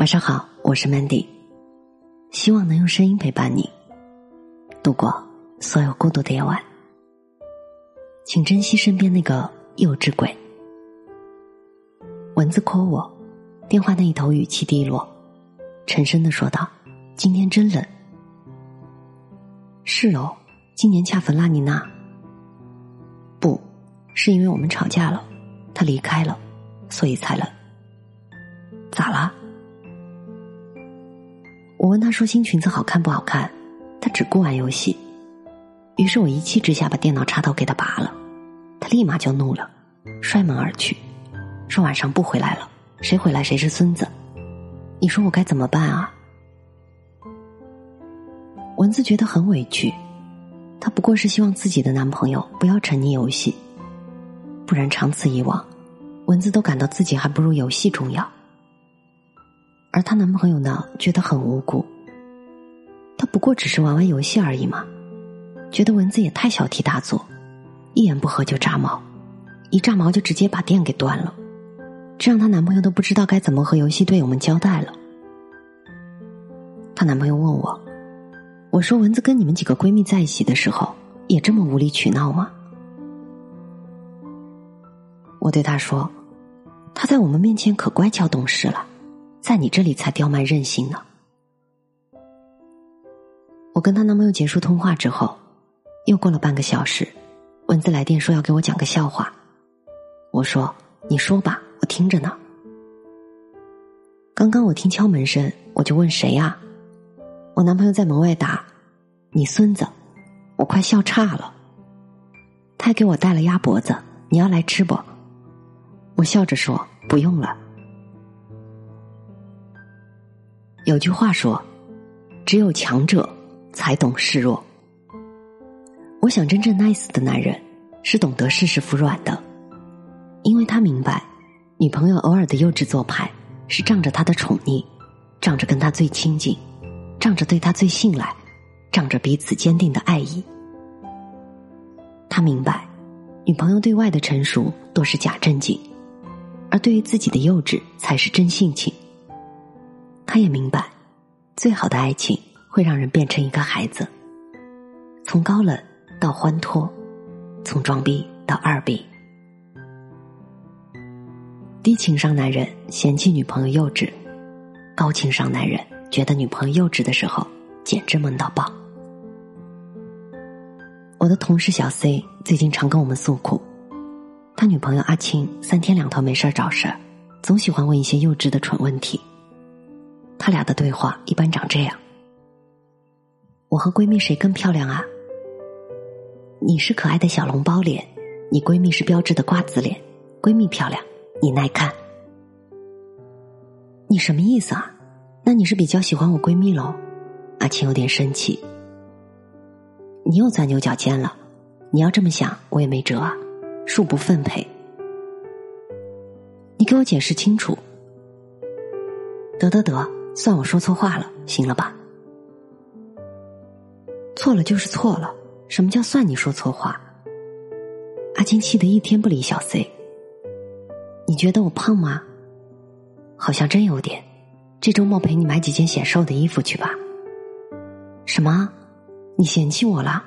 晚上好，我是 Mandy，希望能用声音陪伴你度过所有孤独的夜晚。请珍惜身边那个幼稚鬼。蚊子 call 我，电话那一头语气低落，沉声的说道：“今天真冷。”是哦，今年恰逢拉尼娜。不，是因为我们吵架了，他离开了，所以才冷。咋了？我问他说：“新裙子好看不好看？”他只顾玩游戏。于是我一气之下把电脑插头给他拔了，他立马就怒了，摔门而去，说晚上不回来了，谁回来谁是孙子。你说我该怎么办啊？蚊子觉得很委屈，她不过是希望自己的男朋友不要沉溺游戏，不然长此以往，蚊子都感到自己还不如游戏重要。而她男朋友呢，觉得很无辜。他不过只是玩玩游戏而已嘛，觉得蚊子也太小题大做，一言不合就炸毛，一炸毛就直接把电给断了，这让她男朋友都不知道该怎么和游戏队友们交代了。她男朋友问我：“我说蚊子跟你们几个闺蜜在一起的时候，也这么无理取闹吗？”我对他说：“她在我们面前可乖巧懂事了。”在你这里才刁蛮任性呢。我跟她男朋友结束通话之后，又过了半个小时，文字来电说要给我讲个笑话。我说：“你说吧，我听着呢。”刚刚我听敲门声，我就问谁呀？我男朋友在门外答：“你孙子。”我快笑岔了。他还给我带了鸭脖子，你要来吃不？我笑着说：“不用了。”有句话说：“只有强者才懂示弱。”我想，真正 nice 的男人是懂得适时服软的，因为他明白，女朋友偶尔的幼稚做派是仗着他的宠溺，仗着跟他最亲近，仗着对他最信赖，仗着彼此坚定的爱意。他明白，女朋友对外的成熟多是假正经，而对于自己的幼稚才是真性情。他也明白，最好的爱情会让人变成一个孩子，从高冷到欢脱，从装逼到二逼。低情商男人嫌弃女朋友幼稚，高情商男人觉得女朋友幼稚的时候简直萌到爆。我的同事小 C 最近常跟我们诉苦，他女朋友阿青三天两头没事儿找事儿，总喜欢问一些幼稚的蠢问题。他俩的对话一般长这样：我和闺蜜谁更漂亮啊？你是可爱的小笼包脸，你闺蜜是标志的瓜子脸，闺蜜漂亮，你耐看。你什么意思啊？那你是比较喜欢我闺蜜喽？阿青有点生气。你又钻牛角尖了，你要这么想，我也没辙啊，恕不奉陪。你给我解释清楚。得得得。算我说错话了，行了吧？错了就是错了，什么叫算你说错话？阿金气得一天不理小 C。你觉得我胖吗？好像真有点。这周末陪你买几件显瘦的衣服去吧。什么？你嫌弃我了？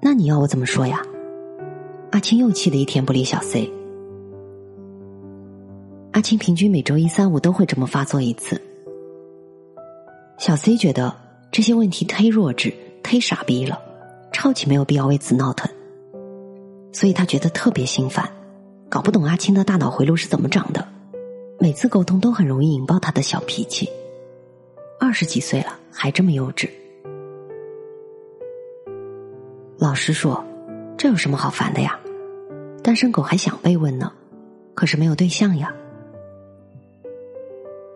那你要我怎么说呀？阿青又气得一天不理小 C。阿青平均每周一、三、五都会这么发作一次。小 C 觉得这些问题忒弱智、忒傻逼了，超级没有必要为此闹腾，所以他觉得特别心烦，搞不懂阿青的大脑回路是怎么长的，每次沟通都很容易引爆他的小脾气。二十几岁了还这么幼稚，老实说，这有什么好烦的呀？单身狗还想被问呢，可是没有对象呀。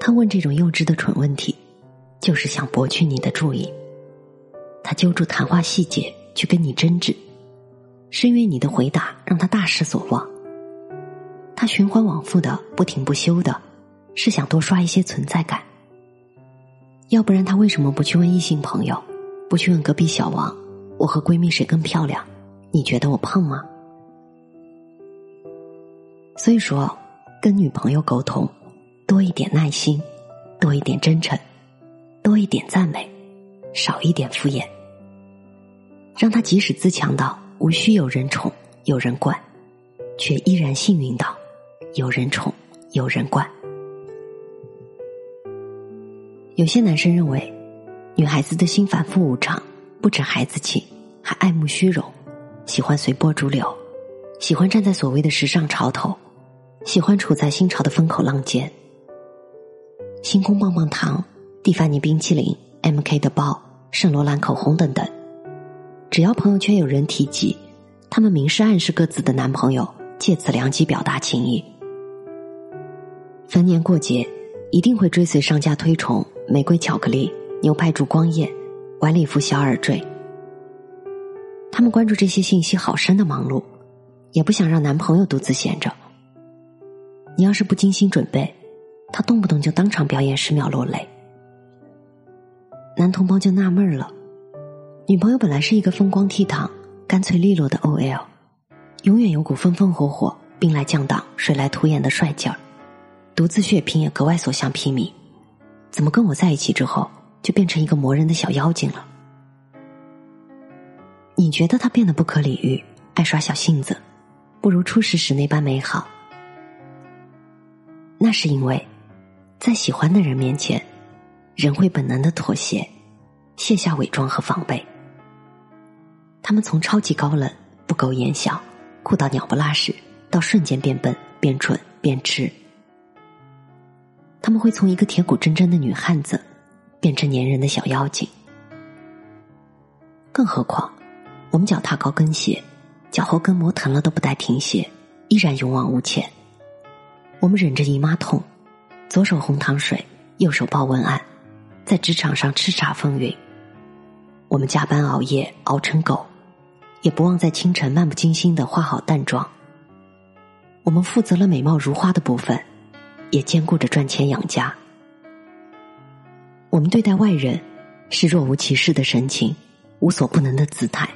他问这种幼稚的蠢问题，就是想博取你的注意。他揪住谈话细节去跟你争执，是因为你的回答让他大失所望。他循环往复的不停不休的，是想多刷一些存在感。要不然他为什么不去问异性朋友，不去问隔壁小王，我和闺蜜谁更漂亮？你觉得我胖吗？所以说，跟女朋友沟通。多一点耐心，多一点真诚，多一点赞美，少一点敷衍。让他即使自强到无需有人宠、有人惯，却依然幸运到有人宠、有人惯。有些男生认为，女孩子的心反复无常，不止孩子气，还爱慕虚荣，喜欢随波逐流，喜欢站在所谓的时尚潮头，喜欢处在新潮的风口浪尖。星空棒棒糖、蒂凡尼冰淇淋、M K 的包、圣罗兰口红等等，只要朋友圈有人提及，他们明示暗示各自的男朋友，借此良机表达情谊。逢年过节，一定会追随商家推崇。玫瑰巧克力、牛排烛光夜、晚礼服小耳坠，他们关注这些信息好深的忙碌，也不想让男朋友独自闲着。你要是不精心准备，他动不动就当场表演十秒落泪。男同胞就纳闷了，女朋友本来是一个风光倜傥、干脆利落的 OL，永远有股风风火火、兵来将挡、水来土掩的帅劲儿，独自血拼也格外所向披靡。怎么跟我在一起之后，就变成一个磨人的小妖精了？你觉得他变得不可理喻，爱耍小性子，不如初识时那般美好？那是因为，在喜欢的人面前，人会本能的妥协，卸下伪装和防备。他们从超级高冷、不苟言笑、酷到鸟不拉屎，到瞬间变笨、变蠢、变痴。他们会从一个铁骨铮铮的女汉子，变成粘人的小妖精。更何况，我们脚踏高跟鞋，脚后跟磨疼了都不带停歇，依然勇往无前。我们忍着姨妈痛，左手红糖水，右手报文案，在职场上叱咤风云。我们加班熬夜熬成狗，也不忘在清晨漫不经心的化好淡妆。我们负责了美貌如花的部分。也兼顾着赚钱养家。我们对待外人是若无其事的神情，无所不能的姿态。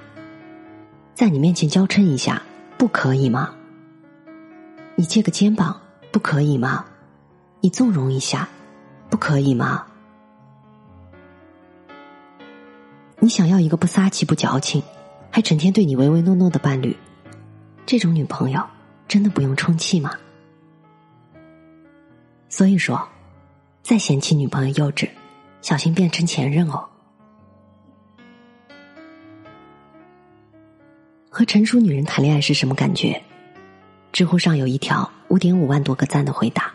在你面前娇嗔一下，不可以吗？你借个肩膀，不可以吗？你纵容一下，不可以吗？你想要一个不撒气、不矫情，还整天对你唯唯诺诺的伴侣，这种女朋友真的不用充气吗？所以说，再嫌弃女朋友幼稚，小心变成前任哦。和成熟女人谈恋爱是什么感觉？知乎上有一条五点五万多个赞的回答：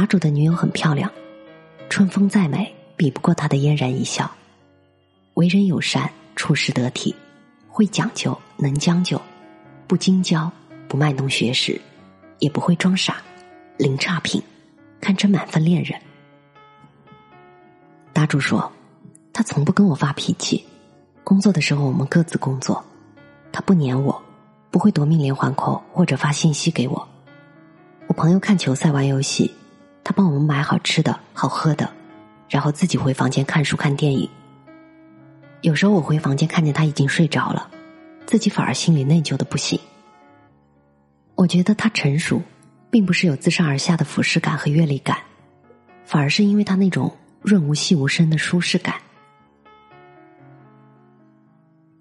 答主的女友很漂亮，春风再美比不过她的嫣然一笑，为人友善，处事得体，会讲究，能将就，不精交，不卖弄学识，也不会装傻，零差评。堪称满分恋人。答主说，他从不跟我发脾气，工作的时候我们各自工作，他不黏我，不会夺命连环扣或者发信息给我。我朋友看球赛玩游戏，他帮我们买好吃的好喝的，然后自己回房间看书看电影。有时候我回房间看见他已经睡着了，自己反而心里内疚的不行。我觉得他成熟。并不是有自上而下的俯视感和阅历感，反而是因为他那种润物细无声的舒适感。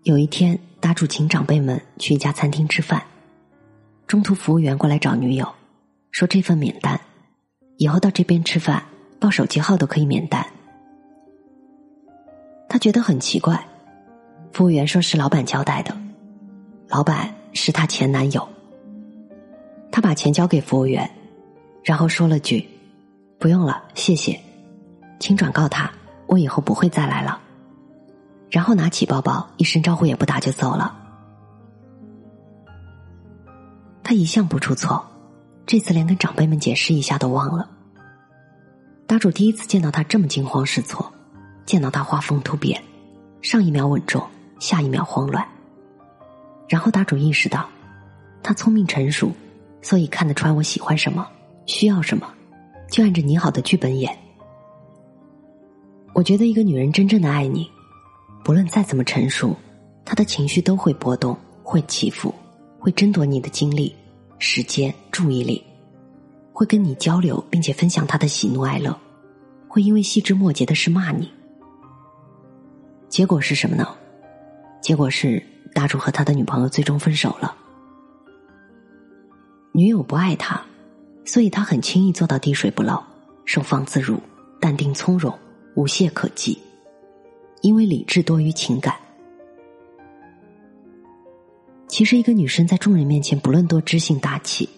有一天，答主请长辈们去一家餐厅吃饭，中途服务员过来找女友，说这份免单，以后到这边吃饭报手机号都可以免单。他觉得很奇怪，服务员说是老板交代的，老板是他前男友。他把钱交给服务员，然后说了句：“不用了，谢谢，请转告他，我以后不会再来了。”然后拿起包包，一声招呼也不打就走了。他一向不出错，这次连跟长辈们解释一下都忘了。答主第一次见到他这么惊慌失措，见到他画风突变，上一秒稳重，下一秒慌乱。然后答主意识到，他聪明成熟。所以看得穿我喜欢什么，需要什么，就按着你好的剧本演。我觉得一个女人真正的爱你，不论再怎么成熟，她的情绪都会波动，会起伏，会争夺你的精力、时间、注意力，会跟你交流，并且分享他的喜怒哀乐，会因为细枝末节的事骂你。结果是什么呢？结果是大柱和他的女朋友最终分手了。女友不爱他，所以他很轻易做到滴水不漏、收放自如、淡定从容、无懈可击，因为理智多于情感。其实，一个女生在众人面前，不论多知性大气，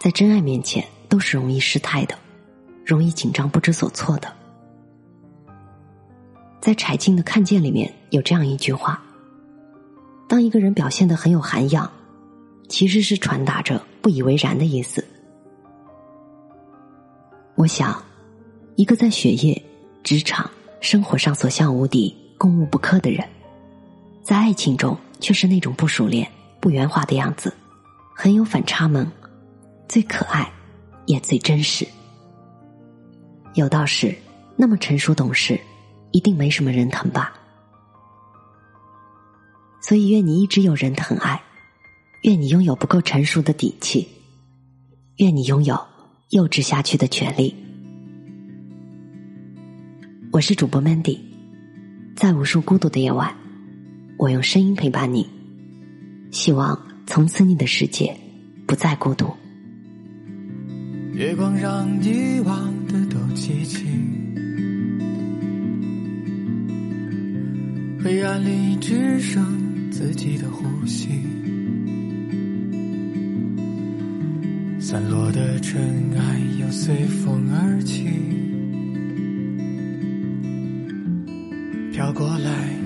在真爱面前都是容易失态的，容易紧张不知所措的。在柴静的《看见》里面有这样一句话：当一个人表现的很有涵养，其实是传达着不以为然的意思。我想，一个在学业、职场、生活上所向无敌、攻无不克的人，在爱情中。却是那种不熟练、不圆滑的样子，很有反差萌，最可爱，也最真实。有道是，那么成熟懂事，一定没什么人疼吧？所以，愿你一直有人疼爱，愿你拥有不够成熟的底气，愿你拥有幼稚下去的权利。我是主播 Mandy，在无数孤独的夜晚。我用声音陪伴你，希望从此你的世界不再孤独。月光让遗忘的都记起，黑暗里只剩自己的呼吸，散落的尘埃又随风而起，飘过来。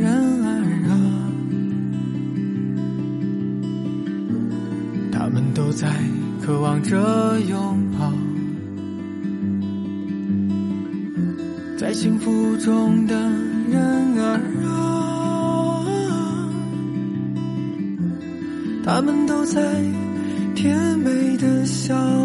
人儿啊，他们都。在渴望着拥抱，在幸福中的人儿啊，他们都在甜美的笑。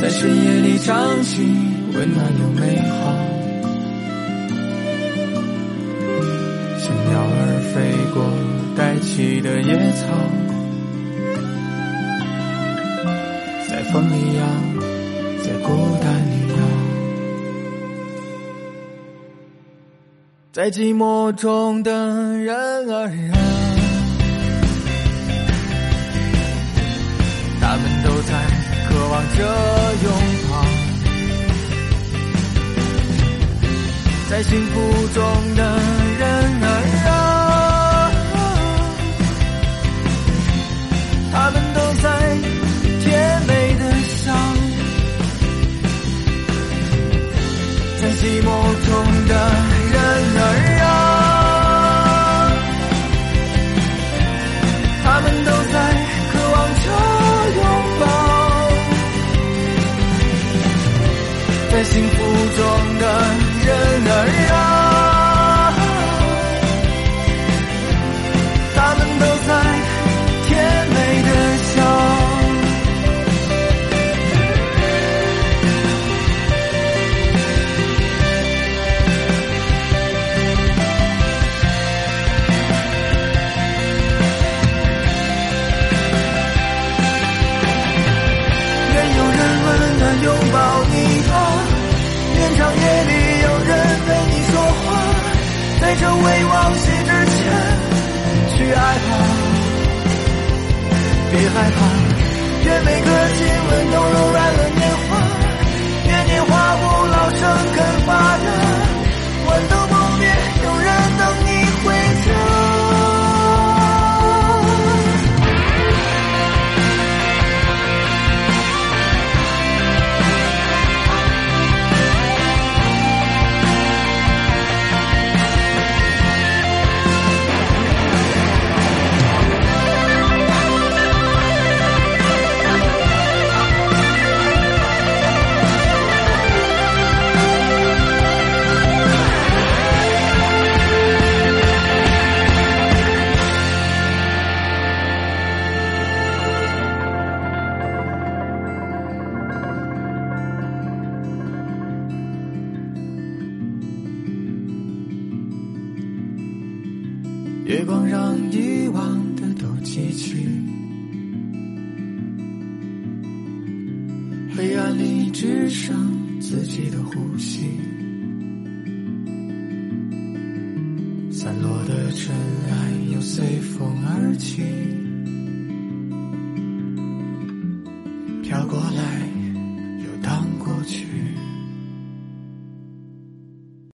在深夜里唱起，温暖又美好，像鸟儿飞过带起的野草，在风里摇，在孤单里摇。在寂寞中的人儿啊，他们都在望着拥抱，在幸福中的在幸福中的人儿啊。害怕，愿每个亲月光让遗忘的都记起，黑暗里只剩自己的呼吸，散落的尘埃又随风而起，